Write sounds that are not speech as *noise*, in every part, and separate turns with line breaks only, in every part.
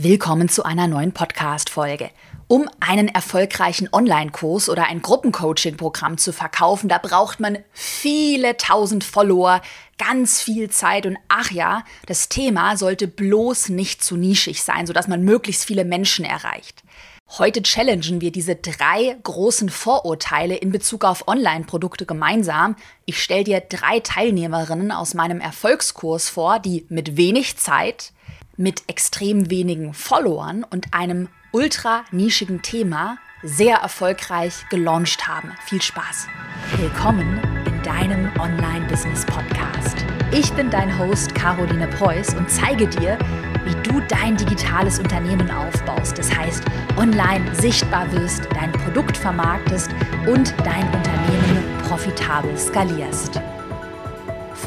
Willkommen zu einer neuen Podcast-Folge. Um einen erfolgreichen Online-Kurs oder ein Gruppencoaching-Programm zu verkaufen, da braucht man viele tausend Follower, ganz viel Zeit und ach ja, das Thema sollte bloß nicht zu nischig sein, sodass man möglichst viele Menschen erreicht. Heute challengen wir diese drei großen Vorurteile in Bezug auf Online-Produkte gemeinsam. Ich stelle dir drei Teilnehmerinnen aus meinem Erfolgskurs vor, die mit wenig Zeit mit extrem wenigen Followern und einem ultra nischigen Thema sehr erfolgreich gelauncht haben. Viel Spaß. Willkommen in deinem Online-Business-Podcast. Ich bin dein Host Caroline Preuß und zeige dir, wie du dein digitales Unternehmen aufbaust. Das heißt, online sichtbar wirst, dein Produkt vermarktest und dein Unternehmen profitabel skalierst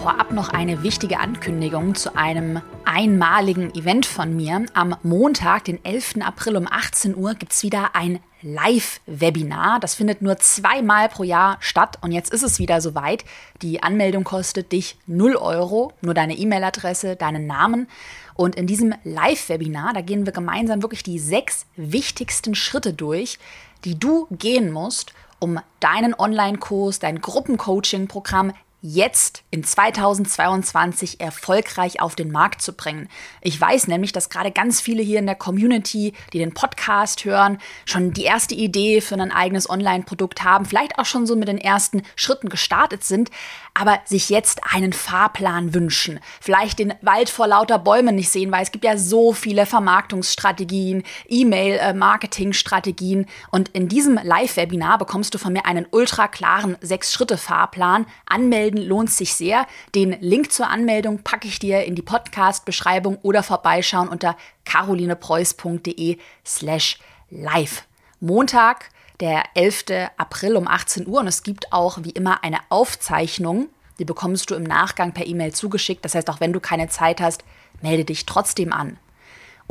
vorab noch eine wichtige Ankündigung zu einem einmaligen Event von mir. Am Montag, den 11. April um 18 Uhr, gibt es wieder ein Live-Webinar. Das findet nur zweimal pro Jahr statt und jetzt ist es wieder soweit. Die Anmeldung kostet dich 0 Euro, nur deine E-Mail-Adresse, deinen Namen. Und in diesem Live-Webinar, da gehen wir gemeinsam wirklich die sechs wichtigsten Schritte durch, die du gehen musst, um deinen Online-Kurs, dein Gruppencoaching-Programm jetzt in 2022 erfolgreich auf den Markt zu bringen. Ich weiß nämlich, dass gerade ganz viele hier in der Community, die den Podcast hören, schon die erste Idee für ein eigenes Online-Produkt haben, vielleicht auch schon so mit den ersten Schritten gestartet sind, aber sich jetzt einen Fahrplan wünschen, vielleicht den Wald vor lauter Bäumen nicht sehen, weil es gibt ja so viele Vermarktungsstrategien, E-Mail-Marketing-Strategien und in diesem Live-Webinar bekommst du von mir einen ultra klaren Sechs-Schritte-Fahrplan. Anmelden lohnt sich sehr. Den Link zur Anmeldung packe ich dir in die Podcast-Beschreibung oder vorbeischauen unter carolinepreuß.de slash live. Montag, der 11. April um 18 Uhr und es gibt auch wie immer eine Aufzeichnung. Die bekommst du im Nachgang per E-Mail zugeschickt. Das heißt, auch wenn du keine Zeit hast, melde dich trotzdem an.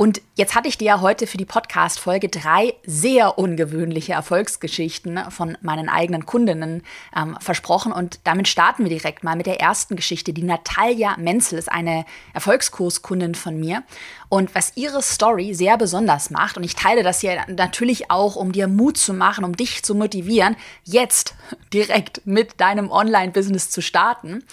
Und jetzt hatte ich dir ja heute für die Podcast-Folge drei sehr ungewöhnliche Erfolgsgeschichten von meinen eigenen Kundinnen ähm, versprochen. Und damit starten wir direkt mal mit der ersten Geschichte. Die Natalia Menzel ist eine Erfolgskurskundin von mir. Und was ihre Story sehr besonders macht, und ich teile das hier natürlich auch, um dir Mut zu machen, um dich zu motivieren, jetzt *laughs* direkt mit deinem Online-Business zu starten.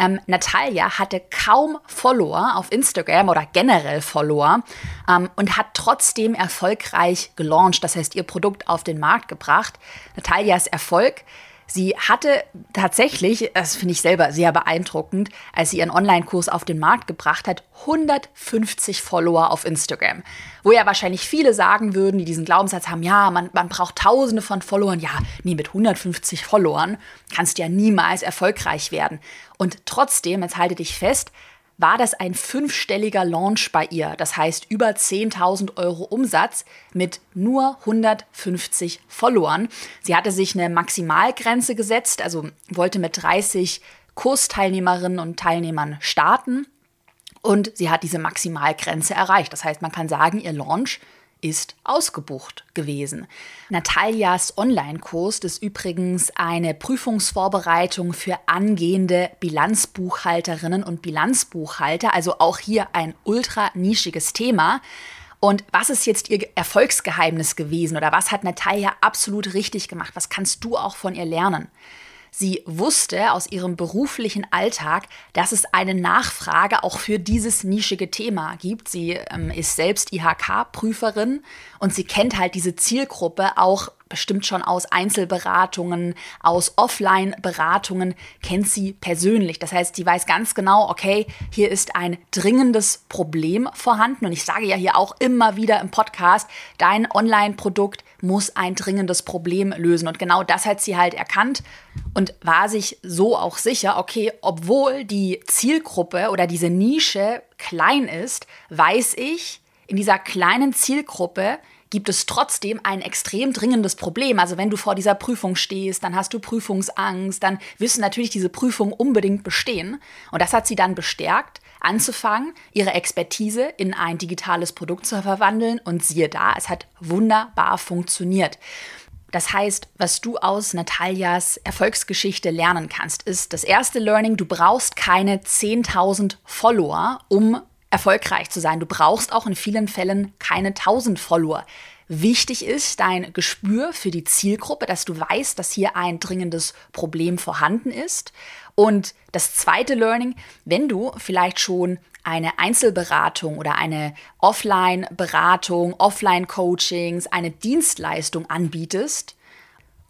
Ähm, Natalia hatte kaum Follower auf Instagram oder generell Follower ähm, und hat trotzdem erfolgreich gelauncht, das heißt ihr Produkt auf den Markt gebracht. Natalias Erfolg Sie hatte tatsächlich, das finde ich selber sehr beeindruckend, als sie ihren Online-Kurs auf den Markt gebracht hat, 150 Follower auf Instagram. Wo ja wahrscheinlich viele sagen würden, die diesen Glaubenssatz haben, ja, man, man braucht tausende von Followern. Ja, nee, mit 150 Followern kannst du ja niemals erfolgreich werden. Und trotzdem, jetzt halte dich fest, war das ein fünfstelliger Launch bei ihr. Das heißt über 10.000 Euro Umsatz mit nur 150 Followern. Sie hatte sich eine Maximalgrenze gesetzt, also wollte mit 30 Kursteilnehmerinnen und Teilnehmern starten. Und sie hat diese Maximalgrenze erreicht. Das heißt, man kann sagen, ihr Launch ist ausgebucht gewesen. Natalias Online-Kurs ist übrigens eine Prüfungsvorbereitung für angehende Bilanzbuchhalterinnen und Bilanzbuchhalter, also auch hier ein ultra nischiges Thema. Und was ist jetzt ihr Erfolgsgeheimnis gewesen oder was hat Natalia absolut richtig gemacht? Was kannst du auch von ihr lernen? Sie wusste aus ihrem beruflichen Alltag, dass es eine Nachfrage auch für dieses nischige Thema gibt. Sie ähm, ist selbst IHK-Prüferin und sie kennt halt diese Zielgruppe auch bestimmt schon aus Einzelberatungen, aus Offline-Beratungen, kennt sie persönlich. Das heißt, sie weiß ganz genau, okay, hier ist ein dringendes Problem vorhanden. Und ich sage ja hier auch immer wieder im Podcast, dein Online-Produkt muss ein dringendes Problem lösen. Und genau das hat sie halt erkannt und war sich so auch sicher, okay, obwohl die Zielgruppe oder diese Nische klein ist, weiß ich, in dieser kleinen Zielgruppe gibt es trotzdem ein extrem dringendes Problem. Also wenn du vor dieser Prüfung stehst, dann hast du Prüfungsangst, dann wirst du natürlich diese Prüfung unbedingt bestehen. Und das hat sie dann bestärkt, anzufangen, ihre Expertise in ein digitales Produkt zu verwandeln. Und siehe da, es hat wunderbar funktioniert. Das heißt, was du aus Natalias Erfolgsgeschichte lernen kannst, ist das erste Learning, du brauchst keine 10.000 Follower, um erfolgreich zu sein. Du brauchst auch in vielen Fällen keine 1000 Follower. Wichtig ist dein Gespür für die Zielgruppe, dass du weißt, dass hier ein dringendes Problem vorhanden ist. Und das zweite Learning, wenn du vielleicht schon eine Einzelberatung oder eine Offline-Beratung, Offline-Coachings, eine Dienstleistung anbietest,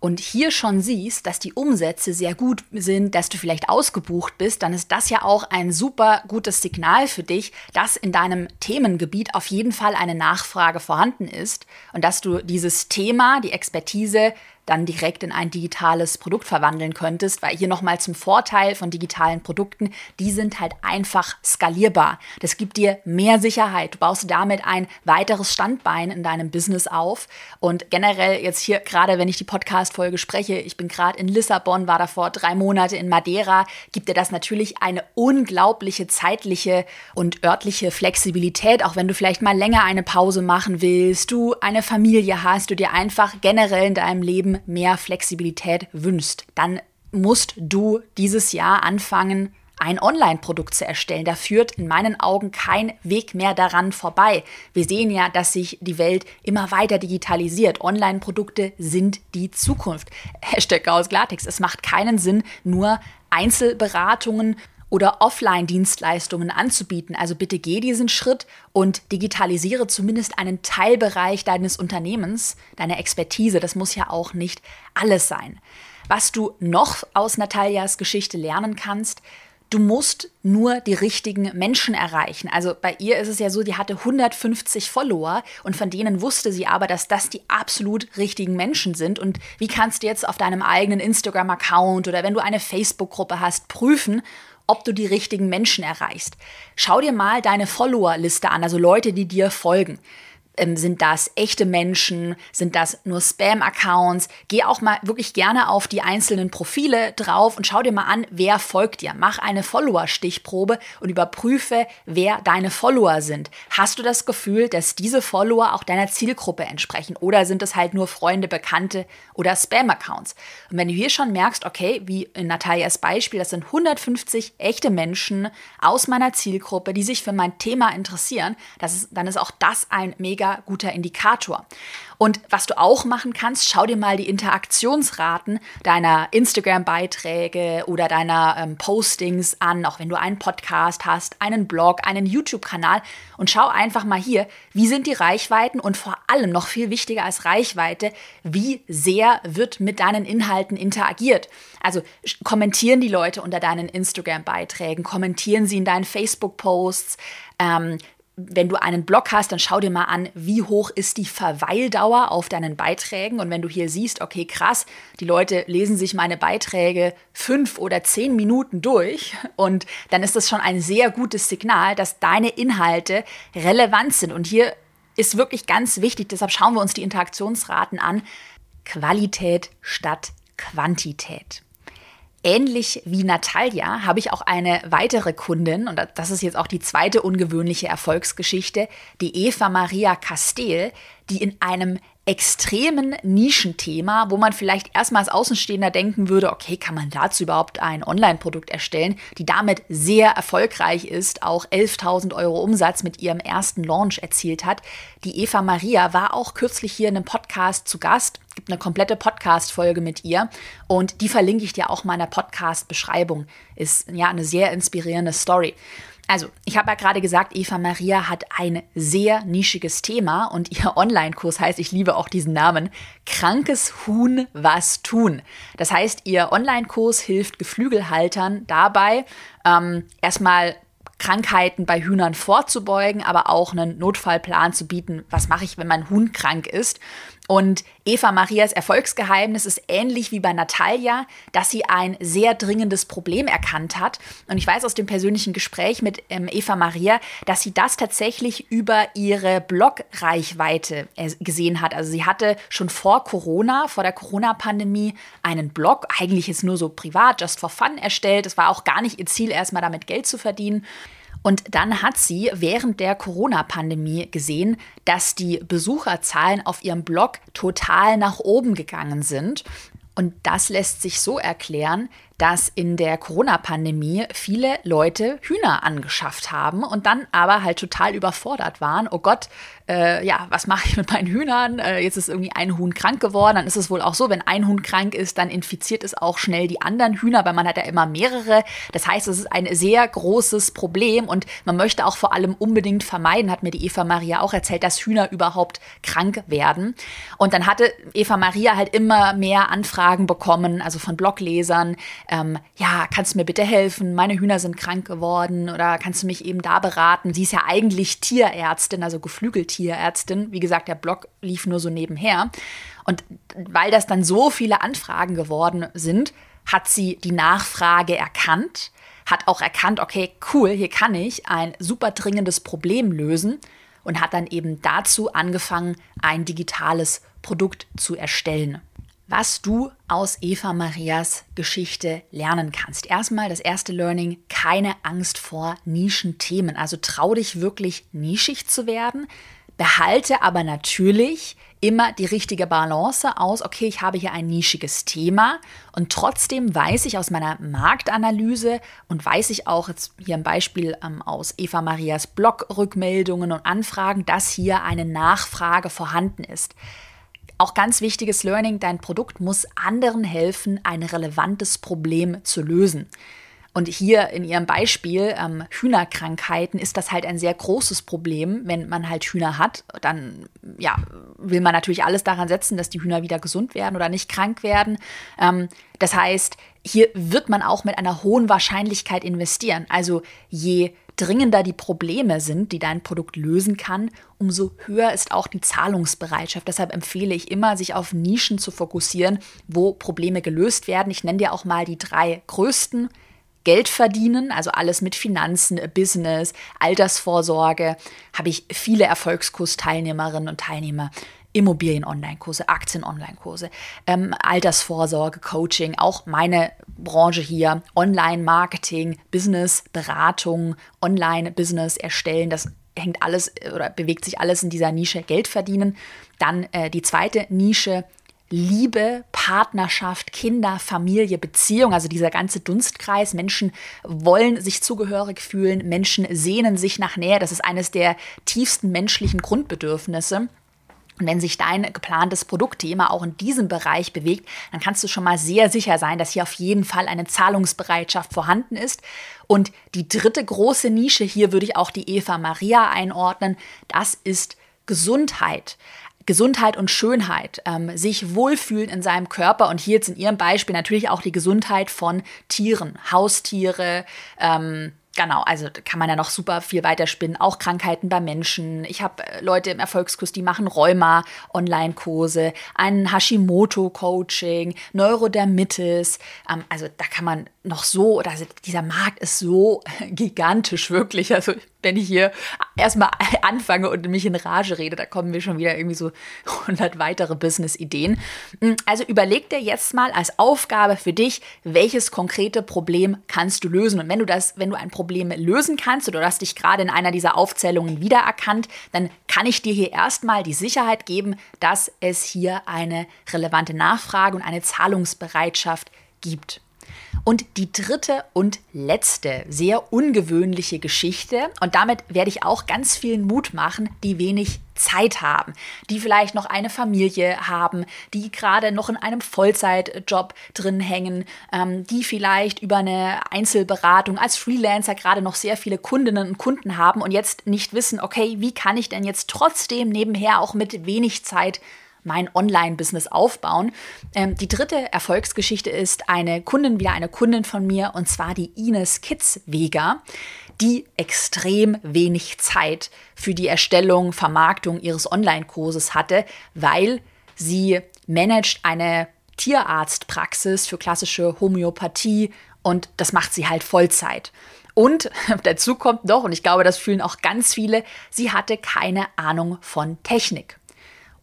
und hier schon siehst, dass die Umsätze sehr gut sind, dass du vielleicht ausgebucht bist, dann ist das ja auch ein super gutes Signal für dich, dass in deinem Themengebiet auf jeden Fall eine Nachfrage vorhanden ist und dass du dieses Thema, die Expertise dann direkt in ein digitales Produkt verwandeln könntest, weil hier nochmal zum Vorteil von digitalen Produkten, die sind halt einfach skalierbar. Das gibt dir mehr Sicherheit. Du baust damit ein weiteres Standbein in deinem Business auf. Und generell jetzt hier, gerade wenn ich die Podcast-Folge spreche, ich bin gerade in Lissabon, war davor drei Monate in Madeira, gibt dir das natürlich eine unglaubliche zeitliche und örtliche Flexibilität, auch wenn du vielleicht mal länger eine Pause machen willst, du eine Familie hast, du dir einfach generell in deinem Leben mehr Flexibilität wünschst, dann musst du dieses Jahr anfangen, ein Online-Produkt zu erstellen. Da führt in meinen Augen kein Weg mehr daran vorbei. Wir sehen ja, dass sich die Welt immer weiter digitalisiert. Online-Produkte sind die Zukunft. *laughs* Hashtag aus Klartext. Es macht keinen Sinn, nur Einzelberatungen oder Offline-Dienstleistungen anzubieten. Also bitte geh diesen Schritt und digitalisiere zumindest einen Teilbereich deines Unternehmens, deiner Expertise. Das muss ja auch nicht alles sein. Was du noch aus Natalias Geschichte lernen kannst, du musst nur die richtigen Menschen erreichen. Also bei ihr ist es ja so, die hatte 150 Follower und von denen wusste sie aber, dass das die absolut richtigen Menschen sind. Und wie kannst du jetzt auf deinem eigenen Instagram-Account oder wenn du eine Facebook-Gruppe hast, prüfen, ob du die richtigen Menschen erreichst. Schau dir mal deine Follower-Liste an, also Leute, die dir folgen. Ähm, sind das echte Menschen? Sind das nur Spam-Accounts? Geh auch mal wirklich gerne auf die einzelnen Profile drauf und schau dir mal an, wer folgt dir. Mach eine Follower-Stichprobe und überprüfe, wer deine Follower sind. Hast du das Gefühl, dass diese Follower auch deiner Zielgruppe entsprechen? Oder sind es halt nur Freunde, Bekannte oder Spam-Accounts? Und wenn du hier schon merkst, okay, wie in Natalias Beispiel, das sind 150 echte Menschen aus meiner Zielgruppe, die sich für mein Thema interessieren, ist, dann ist auch das ein mega mega guter Indikator. Und was du auch machen kannst, schau dir mal die Interaktionsraten deiner Instagram-Beiträge oder deiner ähm, Postings an, auch wenn du einen Podcast hast, einen Blog, einen YouTube-Kanal und schau einfach mal hier, wie sind die Reichweiten und vor allem noch viel wichtiger als Reichweite, wie sehr wird mit deinen Inhalten interagiert. Also kommentieren die Leute unter deinen Instagram-Beiträgen, kommentieren sie in deinen Facebook-Posts, ähm, wenn du einen Blog hast, dann schau dir mal an, wie hoch ist die Verweildauer auf deinen Beiträgen. Und wenn du hier siehst, okay, krass, die Leute lesen sich meine Beiträge fünf oder zehn Minuten durch und dann ist das schon ein sehr gutes Signal, dass deine Inhalte relevant sind. Und hier ist wirklich ganz wichtig, deshalb schauen wir uns die Interaktionsraten an. Qualität statt Quantität. Ähnlich wie Natalia habe ich auch eine weitere Kundin, und das ist jetzt auch die zweite ungewöhnliche Erfolgsgeschichte, die Eva Maria Castel, die in einem extremen Nischenthema, wo man vielleicht erstmal als Außenstehender denken würde, okay, kann man dazu überhaupt ein Online-Produkt erstellen, die damit sehr erfolgreich ist, auch 11.000 Euro Umsatz mit ihrem ersten Launch erzielt hat. Die Eva Maria war auch kürzlich hier in einem Podcast zu Gast, gibt eine komplette Podcast-Folge mit ihr und die verlinke ich dir auch mal in der Podcast-Beschreibung. Ist ja eine sehr inspirierende Story. Also, ich habe ja gerade gesagt, Eva Maria hat ein sehr nischiges Thema und ihr Online-Kurs heißt, ich liebe auch diesen Namen, Krankes Huhn was tun. Das heißt, ihr Online-Kurs hilft Geflügelhaltern dabei, ähm, erstmal Krankheiten bei Hühnern vorzubeugen, aber auch einen Notfallplan zu bieten. Was mache ich, wenn mein Huhn krank ist? Und Eva Marias Erfolgsgeheimnis ist ähnlich wie bei Natalia, dass sie ein sehr dringendes Problem erkannt hat. Und ich weiß aus dem persönlichen Gespräch mit ähm, Eva Maria, dass sie das tatsächlich über ihre Blog-Reichweite äh, gesehen hat. Also sie hatte schon vor Corona, vor der Corona-Pandemie, einen Blog, eigentlich jetzt nur so privat, just for fun erstellt. Es war auch gar nicht ihr Ziel, erstmal damit Geld zu verdienen. Und dann hat sie während der Corona-Pandemie gesehen, dass die Besucherzahlen auf ihrem Blog total nach oben gegangen sind. Und das lässt sich so erklären, dass in der Corona-Pandemie viele Leute Hühner angeschafft haben und dann aber halt total überfordert waren. Oh Gott, äh, ja, was mache ich mit meinen Hühnern? Äh, jetzt ist irgendwie ein Huhn krank geworden. Dann ist es wohl auch so, wenn ein Huhn krank ist, dann infiziert es auch schnell die anderen Hühner, weil man hat ja immer mehrere. Das heißt, es ist ein sehr großes Problem und man möchte auch vor allem unbedingt vermeiden, hat mir die Eva Maria auch erzählt, dass Hühner überhaupt krank werden. Und dann hatte Eva Maria halt immer mehr Anfragen bekommen, also von Bloglesern, ähm, ja, kannst du mir bitte helfen? Meine Hühner sind krank geworden oder kannst du mich eben da beraten? Sie ist ja eigentlich Tierärztin, also Geflügeltierärztin. Wie gesagt, der Blog lief nur so nebenher. Und weil das dann so viele Anfragen geworden sind, hat sie die Nachfrage erkannt, hat auch erkannt, okay, cool, hier kann ich ein super dringendes Problem lösen und hat dann eben dazu angefangen, ein digitales Produkt zu erstellen was du aus Eva Marias Geschichte lernen kannst. Erstmal das erste Learning, keine Angst vor Nischenthemen. Also trau dich wirklich nischig zu werden, behalte aber natürlich immer die richtige Balance aus, okay, ich habe hier ein nischiges Thema und trotzdem weiß ich aus meiner Marktanalyse und weiß ich auch jetzt hier ein Beispiel ähm, aus Eva Marias Blog-Rückmeldungen und Anfragen, dass hier eine Nachfrage vorhanden ist. Auch ganz wichtiges Learning, dein Produkt muss anderen helfen, ein relevantes Problem zu lösen. Und hier in Ihrem Beispiel ähm, Hühnerkrankheiten ist das halt ein sehr großes Problem. Wenn man halt Hühner hat, dann ja, will man natürlich alles daran setzen, dass die Hühner wieder gesund werden oder nicht krank werden. Ähm, das heißt, hier wird man auch mit einer hohen Wahrscheinlichkeit investieren. Also je dringender die Probleme sind, die dein Produkt lösen kann, umso höher ist auch die Zahlungsbereitschaft. Deshalb empfehle ich immer, sich auf Nischen zu fokussieren, wo Probleme gelöst werden. Ich nenne dir auch mal die drei größten. Geld verdienen, also alles mit Finanzen, Business, Altersvorsorge, habe ich viele Erfolgskursteilnehmerinnen und Teilnehmer Immobilien-Online-Kurse, Aktien-Online-Kurse, ähm, Altersvorsorge, Coaching, auch meine Branche hier, Online-Marketing, Business, Beratung, Online-Business erstellen, das hängt alles oder bewegt sich alles in dieser Nische Geld verdienen. Dann äh, die zweite Nische, Liebe, Partnerschaft, Kinder, Familie, Beziehung, also dieser ganze Dunstkreis. Menschen wollen sich zugehörig fühlen, Menschen sehnen sich nach Nähe. Das ist eines der tiefsten menschlichen Grundbedürfnisse. Und wenn sich dein geplantes Produktthema auch in diesem Bereich bewegt, dann kannst du schon mal sehr sicher sein, dass hier auf jeden Fall eine Zahlungsbereitschaft vorhanden ist. Und die dritte große Nische, hier würde ich auch die Eva Maria einordnen, das ist Gesundheit. Gesundheit und Schönheit, ähm, sich wohlfühlen in seinem Körper und hier jetzt in Ihrem Beispiel natürlich auch die Gesundheit von Tieren, Haustiere, ähm, Genau, also kann man ja noch super viel weiterspinnen. Auch Krankheiten bei Menschen. Ich habe äh, Leute im Erfolgskurs, die machen Rheuma, Online-Kurse, ein Hashimoto-Coaching, Neurodermitis. Ähm, also da kann man noch so, oder also dieser Markt ist so *laughs* gigantisch wirklich. Also wenn ich hier erstmal *laughs* anfange und mich in Rage rede, da kommen mir schon wieder irgendwie so *laughs* 100 weitere Business-Ideen. Hm, also überleg dir jetzt mal als Aufgabe für dich, welches konkrete Problem kannst du lösen. Und wenn du das, wenn du ein Problem lösen kannst oder du hast dich gerade in einer dieser Aufzählungen wiedererkannt, dann kann ich dir hier erstmal die Sicherheit geben, dass es hier eine relevante Nachfrage und eine Zahlungsbereitschaft gibt. Und die dritte und letzte, sehr ungewöhnliche Geschichte, und damit werde ich auch ganz vielen Mut machen, die wenig Zeit haben, die vielleicht noch eine Familie haben, die gerade noch in einem Vollzeitjob drin hängen, ähm, die vielleicht über eine Einzelberatung als Freelancer gerade noch sehr viele Kundinnen und Kunden haben und jetzt nicht wissen, okay, wie kann ich denn jetzt trotzdem nebenher auch mit wenig Zeit mein Online-Business aufbauen. Ähm, die dritte Erfolgsgeschichte ist eine Kundin, wieder eine Kundin von mir, und zwar die Ines Kitzweger, die extrem wenig Zeit für die Erstellung, Vermarktung ihres Online-Kurses hatte, weil sie managt eine Tierarztpraxis für klassische Homöopathie und das macht sie halt Vollzeit. Und *laughs* dazu kommt noch, und ich glaube, das fühlen auch ganz viele, sie hatte keine Ahnung von Technik.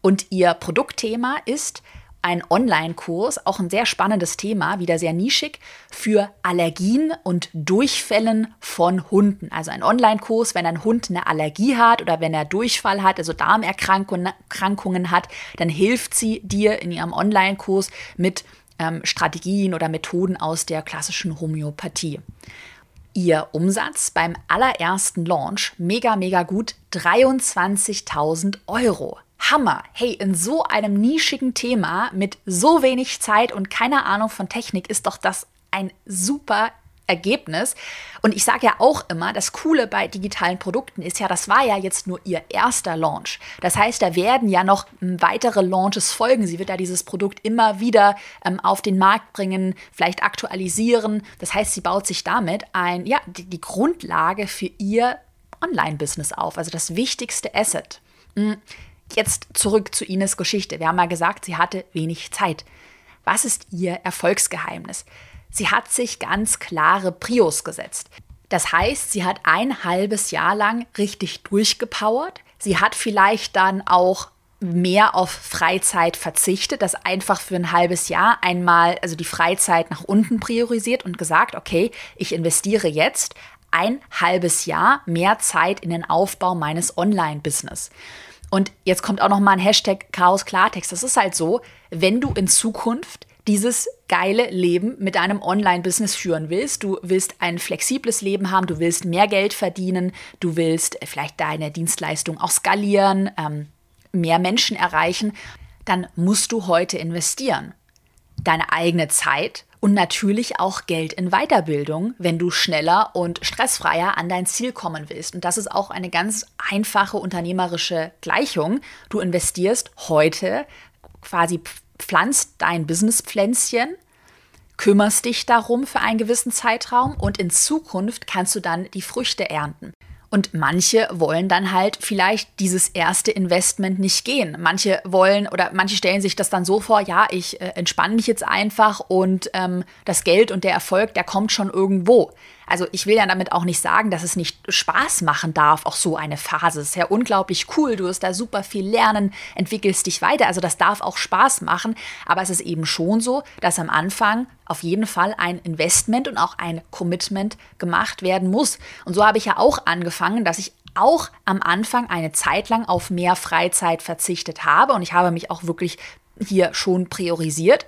Und ihr Produktthema ist ein Online-Kurs, auch ein sehr spannendes Thema, wieder sehr nischig, für Allergien und Durchfällen von Hunden. Also ein Online-Kurs, wenn ein Hund eine Allergie hat oder wenn er Durchfall hat, also Darmerkrankungen hat, dann hilft sie dir in ihrem Online-Kurs mit ähm, Strategien oder Methoden aus der klassischen Homöopathie. Ihr Umsatz beim allerersten Launch, mega, mega gut, 23.000 Euro. Hammer. Hey, in so einem nischigen Thema mit so wenig Zeit und keiner Ahnung von Technik ist doch das ein super Ergebnis. Und ich sage ja auch immer, das Coole bei digitalen Produkten ist ja, das war ja jetzt nur ihr erster Launch. Das heißt, da werden ja noch weitere Launches folgen. Sie wird ja dieses Produkt immer wieder ähm, auf den Markt bringen, vielleicht aktualisieren. Das heißt, sie baut sich damit ein, ja, die, die Grundlage für ihr Online-Business auf, also das wichtigste Asset. Hm, jetzt zurück zu Ines Geschichte. Wir haben ja gesagt, sie hatte wenig Zeit. Was ist ihr Erfolgsgeheimnis? Sie hat sich ganz klare Prios gesetzt. Das heißt, sie hat ein halbes Jahr lang richtig durchgepowert. Sie hat vielleicht dann auch mehr auf Freizeit verzichtet, das einfach für ein halbes Jahr einmal, also die Freizeit nach unten priorisiert und gesagt, okay, ich investiere jetzt ein halbes Jahr mehr Zeit in den Aufbau meines Online-Business. Und jetzt kommt auch noch mal ein Hashtag Chaos Klartext. Das ist halt so, wenn du in Zukunft dieses geile Leben mit deinem Online-Business führen willst. Du willst ein flexibles Leben haben, du willst mehr Geld verdienen, du willst vielleicht deine Dienstleistung auch skalieren, ähm, mehr Menschen erreichen, dann musst du heute investieren. Deine eigene Zeit und natürlich auch Geld in Weiterbildung, wenn du schneller und stressfreier an dein Ziel kommen willst. Und das ist auch eine ganz einfache unternehmerische Gleichung. Du investierst heute quasi pflanzt dein Businesspflänzchen, kümmerst dich darum für einen gewissen Zeitraum und in Zukunft kannst du dann die Früchte ernten. Und manche wollen dann halt vielleicht dieses erste Investment nicht gehen. Manche wollen oder manche stellen sich das dann so vor, ja, ich äh, entspanne mich jetzt einfach und ähm, das Geld und der Erfolg, der kommt schon irgendwo. Also ich will ja damit auch nicht sagen, dass es nicht Spaß machen darf, auch so eine Phase. Es ist ja unglaublich cool, du wirst da super viel lernen, entwickelst dich weiter. Also das darf auch Spaß machen, aber es ist eben schon so, dass am Anfang auf jeden Fall ein Investment und auch ein Commitment gemacht werden muss. Und so habe ich ja auch angefangen, dass ich auch am Anfang eine Zeit lang auf mehr Freizeit verzichtet habe und ich habe mich auch wirklich hier schon priorisiert.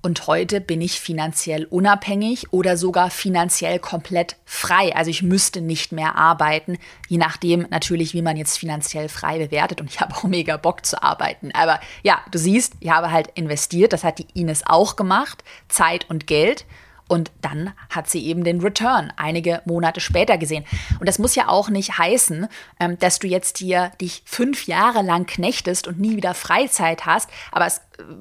Und heute bin ich finanziell unabhängig oder sogar finanziell komplett frei. Also ich müsste nicht mehr arbeiten, je nachdem natürlich, wie man jetzt finanziell frei bewertet. Und ich habe auch mega Bock zu arbeiten. Aber ja, du siehst, ich habe halt investiert. Das hat die Ines auch gemacht. Zeit und Geld. Und dann hat sie eben den Return einige Monate später gesehen. Und das muss ja auch nicht heißen, ähm, dass du jetzt hier dich fünf Jahre lang knechtest und nie wieder Freizeit hast. Aber es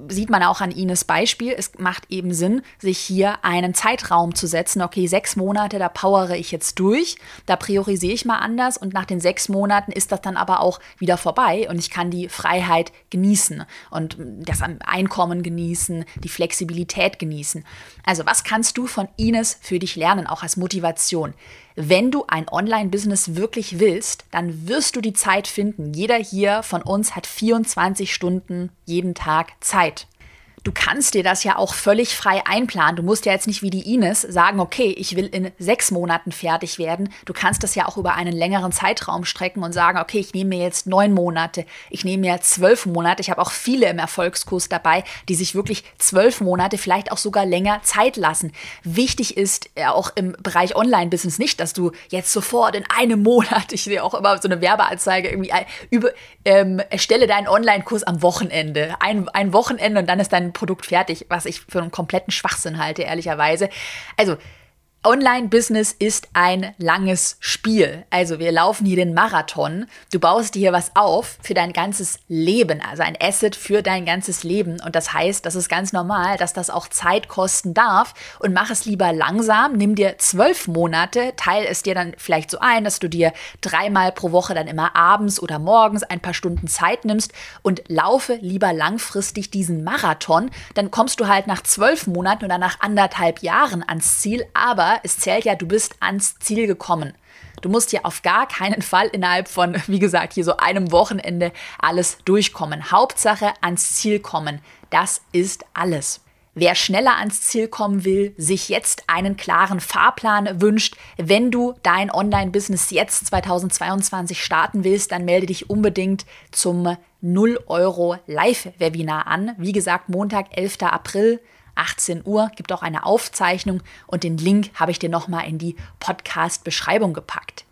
sieht man auch an Ines Beispiel, es macht eben Sinn, sich hier einen Zeitraum zu setzen. Okay, sechs Monate, da powere ich jetzt durch, da priorisiere ich mal anders und nach den sechs Monaten ist das dann aber auch wieder vorbei und ich kann die Freiheit genießen und das Einkommen genießen, die Flexibilität genießen. Also was kannst du von Ines für dich lernen, auch als Motivation? Wenn du ein Online-Business wirklich willst, dann wirst du die Zeit finden. Jeder hier von uns hat 24 Stunden jeden Tag Zeit du kannst dir das ja auch völlig frei einplanen. Du musst ja jetzt nicht wie die Ines sagen, okay, ich will in sechs Monaten fertig werden. Du kannst das ja auch über einen längeren Zeitraum strecken und sagen, okay, ich nehme mir jetzt neun Monate, ich nehme mir zwölf Monate. Ich habe auch viele im Erfolgskurs dabei, die sich wirklich zwölf Monate, vielleicht auch sogar länger Zeit lassen. Wichtig ist auch im Bereich Online-Business nicht, dass du jetzt sofort in einem Monat, ich sehe auch immer so eine Werbeanzeige, irgendwie über, ähm, erstelle deinen Online-Kurs am Wochenende. Ein, ein Wochenende und dann ist dein Produkt fertig, was ich für einen kompletten Schwachsinn halte, ehrlicherweise. Also, Online-Business ist ein langes Spiel. Also wir laufen hier den Marathon. Du baust dir hier was auf für dein ganzes Leben, also ein Asset für dein ganzes Leben. Und das heißt, das ist ganz normal, dass das auch Zeit kosten darf. Und mach es lieber langsam. Nimm dir zwölf Monate, teile es dir dann vielleicht so ein, dass du dir dreimal pro Woche dann immer abends oder morgens ein paar Stunden Zeit nimmst und laufe lieber langfristig diesen Marathon. Dann kommst du halt nach zwölf Monaten oder nach anderthalb Jahren ans Ziel. Es zählt ja, du bist ans Ziel gekommen. Du musst ja auf gar keinen Fall innerhalb von, *laughs* wie gesagt, hier so einem Wochenende alles durchkommen. Hauptsache ans Ziel kommen. Das ist alles. Wer schneller ans Ziel kommen will, sich jetzt einen klaren Fahrplan wünscht, wenn du dein Online-Business jetzt 2022 starten willst, dann melde dich unbedingt zum 0 Euro Live-Webinar an. Wie gesagt, Montag, 11. April 18 Uhr, gibt auch eine Aufzeichnung und den Link habe ich dir nochmal in die Podcast-Beschreibung gepackt.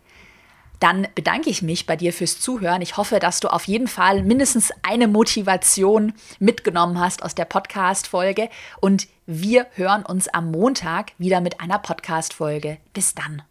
Dann bedanke ich mich bei dir fürs Zuhören. Ich hoffe, dass du auf jeden Fall mindestens eine Motivation mitgenommen hast aus der Podcast-Folge und wir hören uns am Montag wieder mit einer Podcast-Folge. Bis dann.